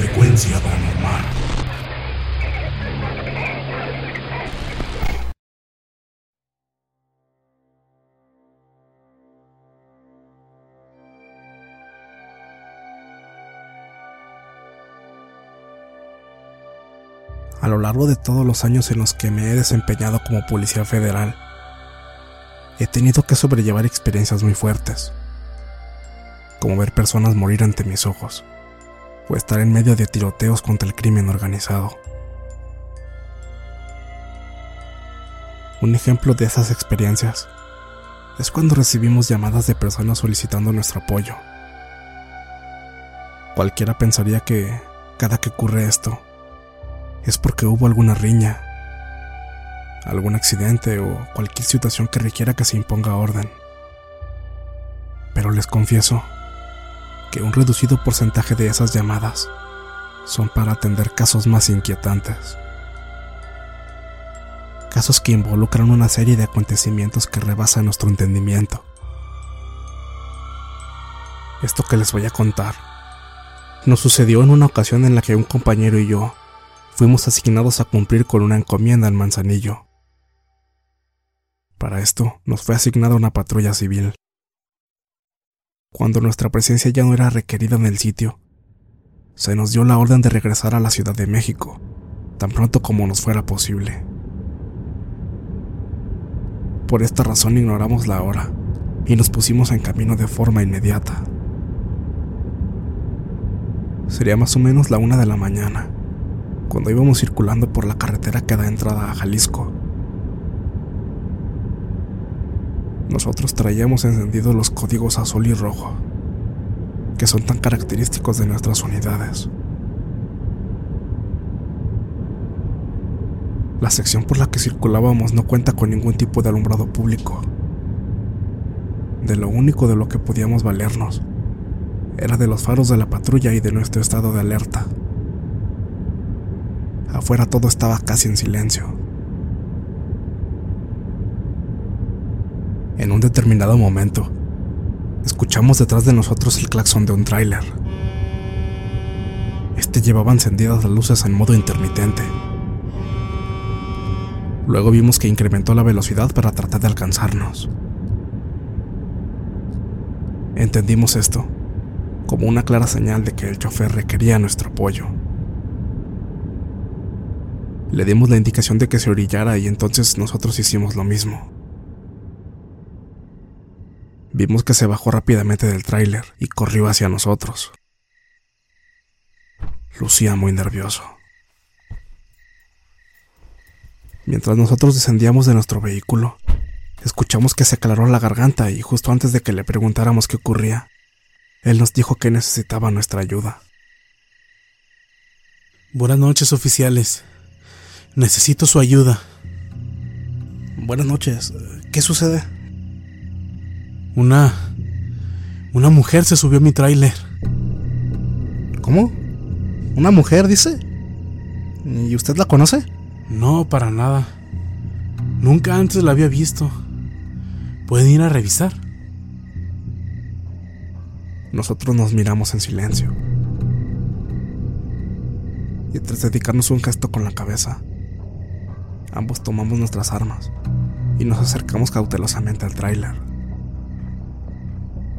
Frecuencia paranormal. A lo largo de todos los años en los que me he desempeñado como policía federal, he tenido que sobrellevar experiencias muy fuertes, como ver personas morir ante mis ojos, o estar en medio de tiroteos contra el crimen organizado. Un ejemplo de esas experiencias es cuando recibimos llamadas de personas solicitando nuestro apoyo. Cualquiera pensaría que cada que ocurre esto es porque hubo alguna riña, algún accidente o cualquier situación que requiera que se imponga orden. Pero les confieso que un reducido porcentaje de esas llamadas son para atender casos más inquietantes. Casos que involucran una serie de acontecimientos que rebasan nuestro entendimiento. Esto que les voy a contar nos sucedió en una ocasión en la que un compañero y yo fuimos asignados a cumplir con una encomienda en Manzanillo. Para esto nos fue asignada una patrulla civil. Cuando nuestra presencia ya no era requerida en el sitio, se nos dio la orden de regresar a la Ciudad de México, tan pronto como nos fuera posible. Por esta razón ignoramos la hora y nos pusimos en camino de forma inmediata. Sería más o menos la una de la mañana, cuando íbamos circulando por la carretera que da entrada a Jalisco. Nosotros traíamos encendidos los códigos azul y rojo, que son tan característicos de nuestras unidades. La sección por la que circulábamos no cuenta con ningún tipo de alumbrado público. De lo único de lo que podíamos valernos era de los faros de la patrulla y de nuestro estado de alerta. Afuera todo estaba casi en silencio. En un determinado momento, escuchamos detrás de nosotros el claxon de un tráiler. Este llevaba encendidas las luces en modo intermitente. Luego vimos que incrementó la velocidad para tratar de alcanzarnos. Entendimos esto como una clara señal de que el chofer requería nuestro apoyo. Le dimos la indicación de que se orillara y entonces nosotros hicimos lo mismo. Vimos que se bajó rápidamente del tráiler y corrió hacia nosotros. Lucía muy nervioso. Mientras nosotros descendíamos de nuestro vehículo, escuchamos que se aclaró la garganta y justo antes de que le preguntáramos qué ocurría, él nos dijo que necesitaba nuestra ayuda. Buenas noches, oficiales. Necesito su ayuda. Buenas noches. ¿Qué sucede? Una... Una mujer se subió a mi tráiler. ¿Cómo? ¿Una mujer, dice? ¿Y usted la conoce? No, para nada. Nunca antes la había visto. ¿Pueden ir a revisar? Nosotros nos miramos en silencio. Y tras dedicarnos un gesto con la cabeza, ambos tomamos nuestras armas y nos acercamos cautelosamente al tráiler.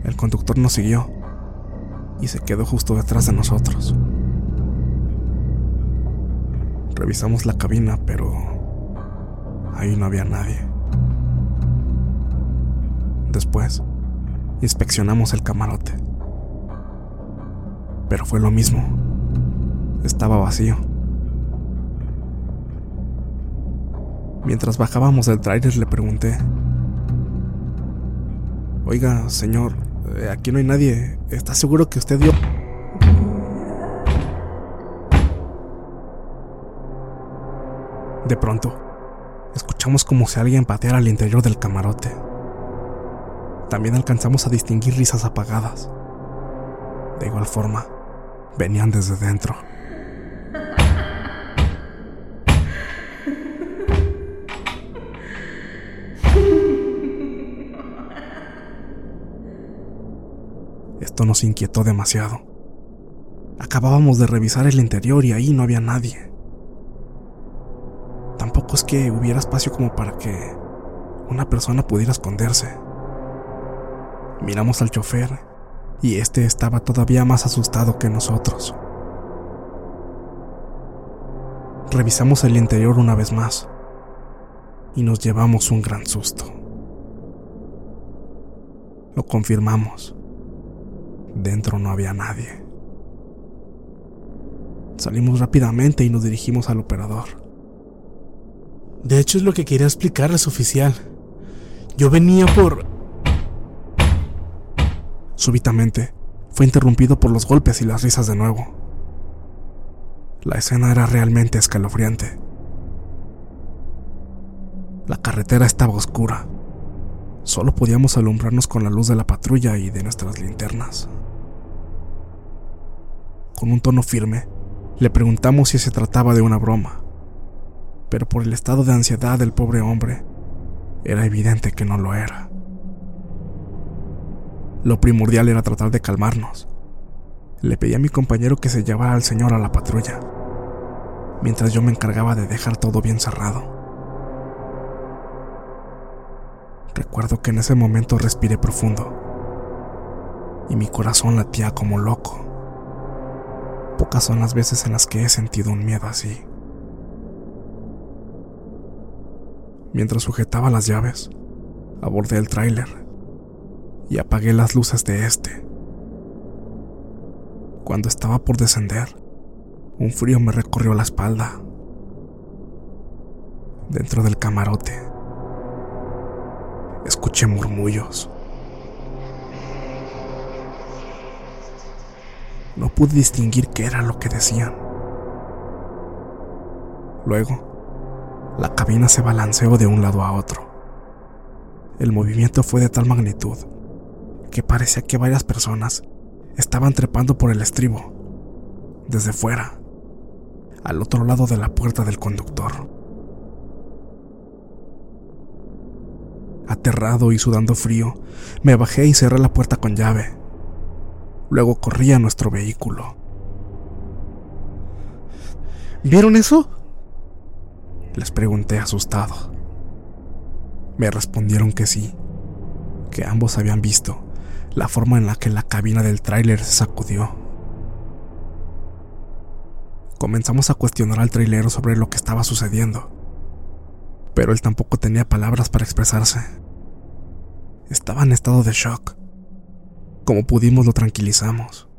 El conductor nos siguió y se quedó justo detrás de nosotros. Revisamos la cabina, pero ahí no había nadie. Después, inspeccionamos el camarote. Pero fue lo mismo. Estaba vacío. Mientras bajábamos del trailer le pregunté, Oiga, señor, eh, aquí no hay nadie. ¿Está seguro que usted dio... De pronto, escuchamos como si alguien pateara al interior del camarote. También alcanzamos a distinguir risas apagadas. De igual forma, venían desde dentro. Nos inquietó demasiado. Acabábamos de revisar el interior y ahí no había nadie. Tampoco es que hubiera espacio como para que una persona pudiera esconderse. Miramos al chofer y este estaba todavía más asustado que nosotros. Revisamos el interior una vez más y nos llevamos un gran susto. Lo confirmamos. Dentro no había nadie. Salimos rápidamente y nos dirigimos al operador. De hecho es lo que quería explicarles, oficial. Yo venía por... Súbitamente, fue interrumpido por los golpes y las risas de nuevo. La escena era realmente escalofriante. La carretera estaba oscura. Solo podíamos alumbrarnos con la luz de la patrulla y de nuestras linternas. Con un tono firme, le preguntamos si se trataba de una broma, pero por el estado de ansiedad del pobre hombre, era evidente que no lo era. Lo primordial era tratar de calmarnos. Le pedí a mi compañero que se llevara al señor a la patrulla, mientras yo me encargaba de dejar todo bien cerrado. Recuerdo que en ese momento respiré profundo y mi corazón latía como loco. Pocas son las veces en las que he sentido un miedo así. Mientras sujetaba las llaves, abordé el tráiler y apagué las luces de este. Cuando estaba por descender, un frío me recorrió la espalda. Dentro del camarote, escuché murmullos. No pude distinguir qué era lo que decían. Luego, la cabina se balanceó de un lado a otro. El movimiento fue de tal magnitud que parecía que varias personas estaban trepando por el estribo, desde fuera, al otro lado de la puerta del conductor. Aterrado y sudando frío, me bajé y cerré la puerta con llave. Luego corrí a nuestro vehículo. ¿Vieron eso? Les pregunté asustado. Me respondieron que sí, que ambos habían visto la forma en la que la cabina del tráiler se sacudió. Comenzamos a cuestionar al trailero sobre lo que estaba sucediendo, pero él tampoco tenía palabras para expresarse. Estaba en estado de shock. Como pudimos lo tranquilizamos.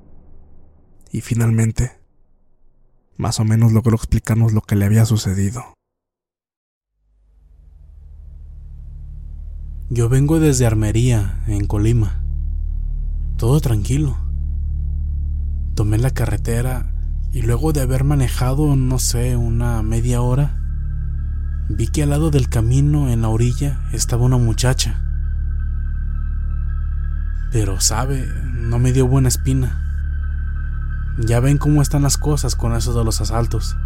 Y finalmente, más o menos logró explicarnos lo que le había sucedido. Yo vengo desde Armería, en Colima. Todo tranquilo. Tomé la carretera y luego de haber manejado, no sé, una media hora, vi que al lado del camino, en la orilla, estaba una muchacha. Pero, sabe, no me dio buena espina. Ya ven cómo están las cosas con eso de los asaltos.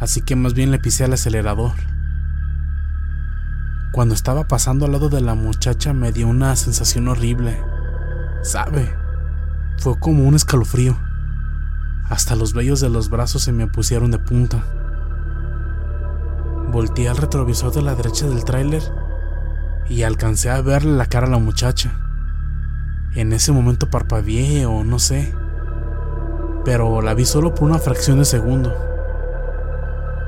Así que más bien le pisé al acelerador. Cuando estaba pasando al lado de la muchacha me dio una sensación horrible. ¿Sabe? Fue como un escalofrío. Hasta los vellos de los brazos se me pusieron de punta. Volteé al retrovisor de la derecha del tráiler y alcancé a verle la cara a la muchacha. En ese momento parpadeé o no sé, pero la vi solo por una fracción de segundo.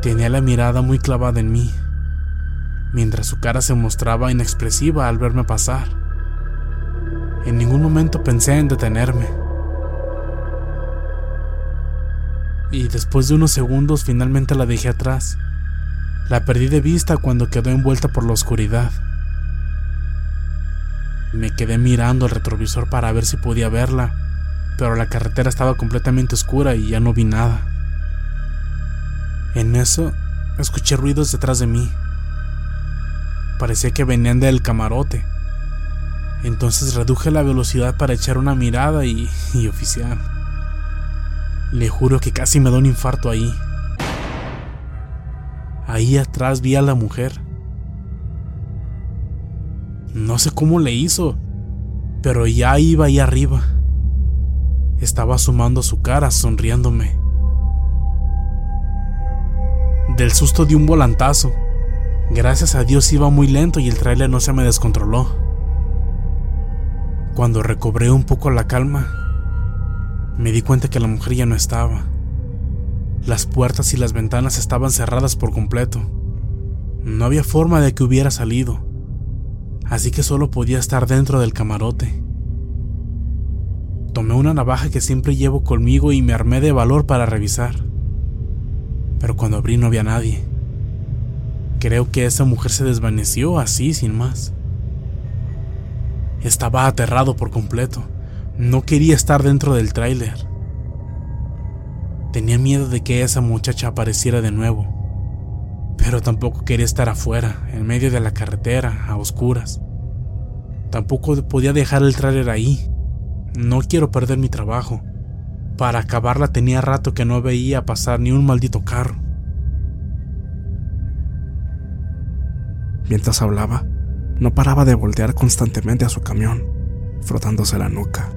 Tenía la mirada muy clavada en mí, mientras su cara se mostraba inexpresiva al verme pasar. En ningún momento pensé en detenerme. Y después de unos segundos finalmente la dejé atrás. La perdí de vista cuando quedó envuelta por la oscuridad. Me quedé mirando el retrovisor para ver si podía verla, pero la carretera estaba completamente oscura y ya no vi nada. En eso, escuché ruidos detrás de mí. Parecía que venían del camarote. Entonces reduje la velocidad para echar una mirada y, y oficial. Le juro que casi me da un infarto ahí. Ahí atrás vi a la mujer. No sé cómo le hizo, pero ya iba ahí arriba. Estaba asomando su cara, sonriéndome. Del susto di un volantazo. Gracias a Dios iba muy lento y el tráiler no se me descontroló. Cuando recobré un poco la calma, me di cuenta que la mujer ya no estaba. Las puertas y las ventanas estaban cerradas por completo. No había forma de que hubiera salido, así que solo podía estar dentro del camarote. Tomé una navaja que siempre llevo conmigo y me armé de valor para revisar. Pero cuando abrí no había nadie. Creo que esa mujer se desvaneció así, sin más. Estaba aterrado por completo. No quería estar dentro del tráiler. Tenía miedo de que esa muchacha apareciera de nuevo. Pero tampoco quería estar afuera, en medio de la carretera, a oscuras. Tampoco podía dejar el tráiler ahí. No quiero perder mi trabajo. Para acabarla tenía rato que no veía pasar ni un maldito carro. Mientras hablaba, no paraba de voltear constantemente a su camión, frotándose la nuca.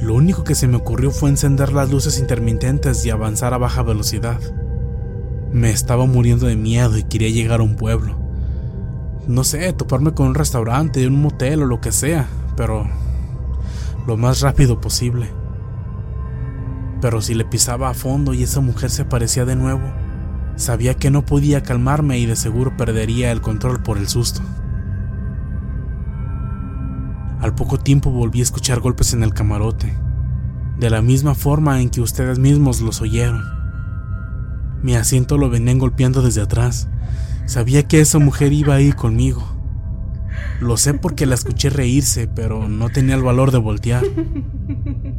Lo único que se me ocurrió fue encender las luces intermitentes y avanzar a baja velocidad. Me estaba muriendo de miedo y quería llegar a un pueblo. No sé, toparme con un restaurante, un motel o lo que sea, pero lo más rápido posible. Pero si le pisaba a fondo y esa mujer se aparecía de nuevo, sabía que no podía calmarme y de seguro perdería el control por el susto. Al poco tiempo volví a escuchar golpes en el camarote, de la misma forma en que ustedes mismos los oyeron. Mi asiento lo venían golpeando desde atrás. Sabía que esa mujer iba ahí conmigo. Lo sé porque la escuché reírse, pero no tenía el valor de voltear.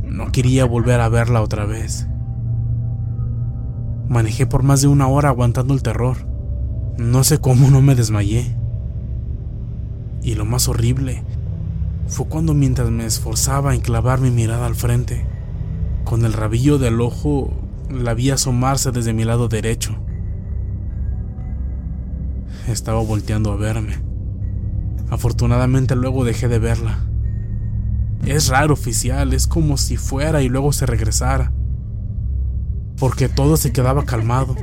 No quería volver a verla otra vez. Manejé por más de una hora aguantando el terror. No sé cómo no me desmayé. Y lo más horrible fue cuando mientras me esforzaba en clavar mi mirada al frente, con el rabillo del ojo la vi asomarse desde mi lado derecho. Estaba volteando a verme. Afortunadamente luego dejé de verla. Es raro, oficial, es como si fuera y luego se regresara. Porque todo se quedaba calmado,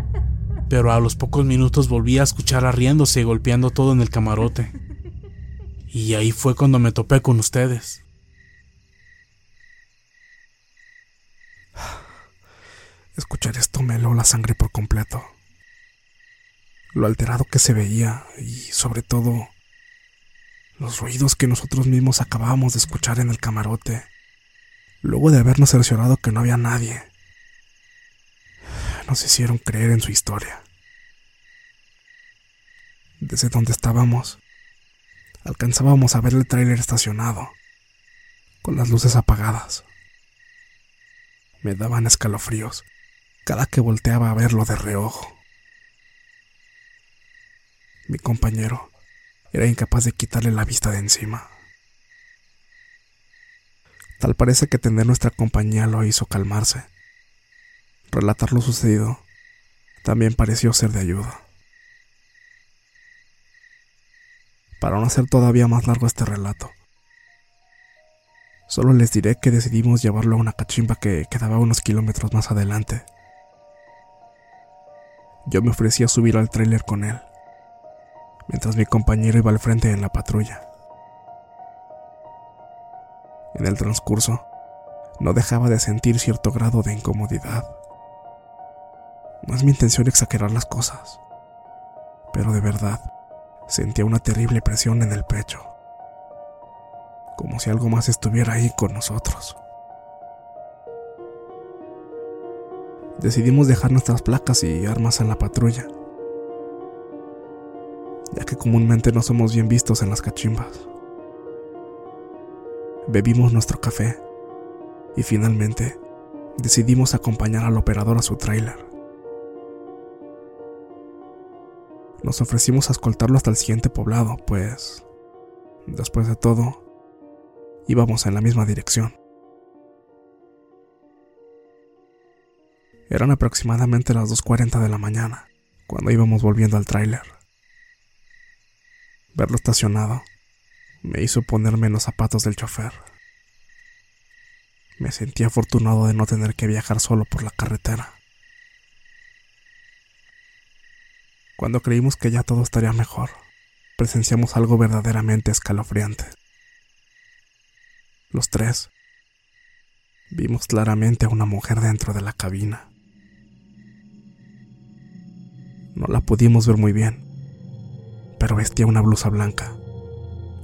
pero a los pocos minutos volví a escucharla riéndose y golpeando todo en el camarote. Y ahí fue cuando me topé con ustedes. Escuchar esto me heló la sangre por completo. Lo alterado que se veía y sobre todo los ruidos que nosotros mismos acabábamos de escuchar en el camarote, luego de habernos cerciorado que no había nadie, nos hicieron creer en su historia. Desde donde estábamos, alcanzábamos a ver el tráiler estacionado, con las luces apagadas. Me daban escalofríos cada que volteaba a verlo de reojo. Mi compañero era incapaz de quitarle la vista de encima. Tal parece que tener nuestra compañía lo hizo calmarse. Relatar lo sucedido también pareció ser de ayuda. Para no hacer todavía más largo este relato, solo les diré que decidimos llevarlo a una cachimba que quedaba unos kilómetros más adelante. Yo me ofrecí a subir al tráiler con él, mientras mi compañero iba al frente en la patrulla. En el transcurso, no dejaba de sentir cierto grado de incomodidad. No es mi intención exagerar las cosas, pero de verdad sentía una terrible presión en el pecho, como si algo más estuviera ahí con nosotros. Decidimos dejar nuestras placas y armas en la patrulla, ya que comúnmente no somos bien vistos en las cachimbas. Bebimos nuestro café y finalmente decidimos acompañar al operador a su tráiler. Nos ofrecimos a escoltarlo hasta el siguiente poblado, pues, después de todo, íbamos en la misma dirección. Eran aproximadamente las 2.40 de la mañana, cuando íbamos volviendo al tráiler. Verlo estacionado me hizo ponerme en los zapatos del chofer. Me sentí afortunado de no tener que viajar solo por la carretera. Cuando creímos que ya todo estaría mejor, presenciamos algo verdaderamente escalofriante. Los tres vimos claramente a una mujer dentro de la cabina. No la pudimos ver muy bien, pero vestía una blusa blanca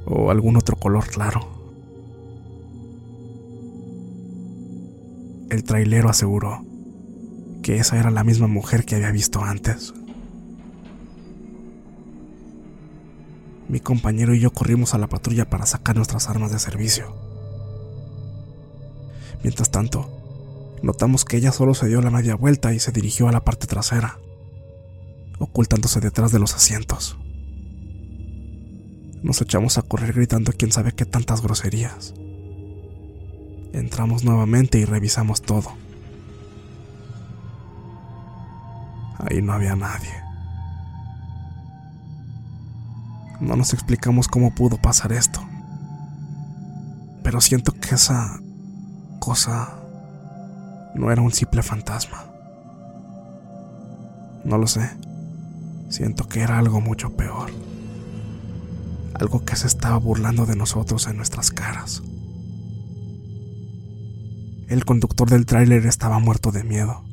o algún otro color claro. El trailero aseguró que esa era la misma mujer que había visto antes. Mi compañero y yo corrimos a la patrulla para sacar nuestras armas de servicio. Mientras tanto, notamos que ella solo se dio la media vuelta y se dirigió a la parte trasera, ocultándose detrás de los asientos. Nos echamos a correr gritando quién sabe qué tantas groserías. Entramos nuevamente y revisamos todo. Ahí no había nadie. No nos explicamos cómo pudo pasar esto. Pero siento que esa cosa no era un simple fantasma. No lo sé. Siento que era algo mucho peor algo que se estaba burlando de nosotros en nuestras caras. El conductor del tráiler estaba muerto de miedo,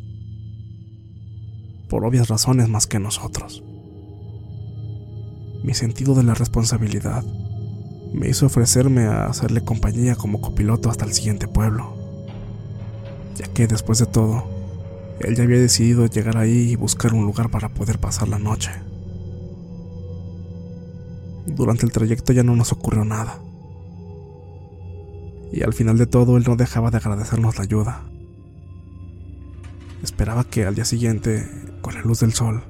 por obvias razones más que nosotros. Mi sentido de la responsabilidad me hizo ofrecerme a hacerle compañía como copiloto hasta el siguiente pueblo, ya que después de todo, él ya había decidido llegar ahí y buscar un lugar para poder pasar la noche. Durante el trayecto ya no nos ocurrió nada. Y al final de todo él no dejaba de agradecernos la ayuda. Esperaba que al día siguiente, con la luz del sol,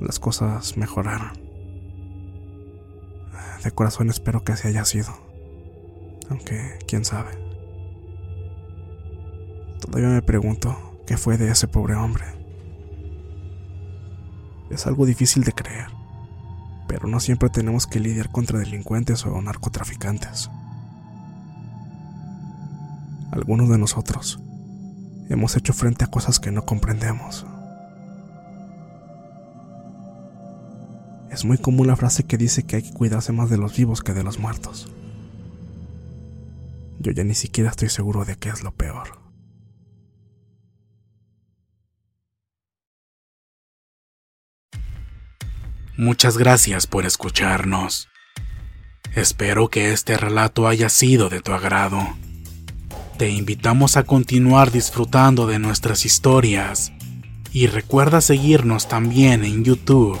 las cosas mejoraran. De corazón espero que así haya sido. Aunque, quién sabe. Todavía me pregunto qué fue de ese pobre hombre. Es algo difícil de creer pero no siempre tenemos que lidiar contra delincuentes o narcotraficantes. Algunos de nosotros hemos hecho frente a cosas que no comprendemos. Es muy común la frase que dice que hay que cuidarse más de los vivos que de los muertos. Yo ya ni siquiera estoy seguro de qué es lo peor. Muchas gracias por escucharnos. Espero que este relato haya sido de tu agrado. Te invitamos a continuar disfrutando de nuestras historias y recuerda seguirnos también en YouTube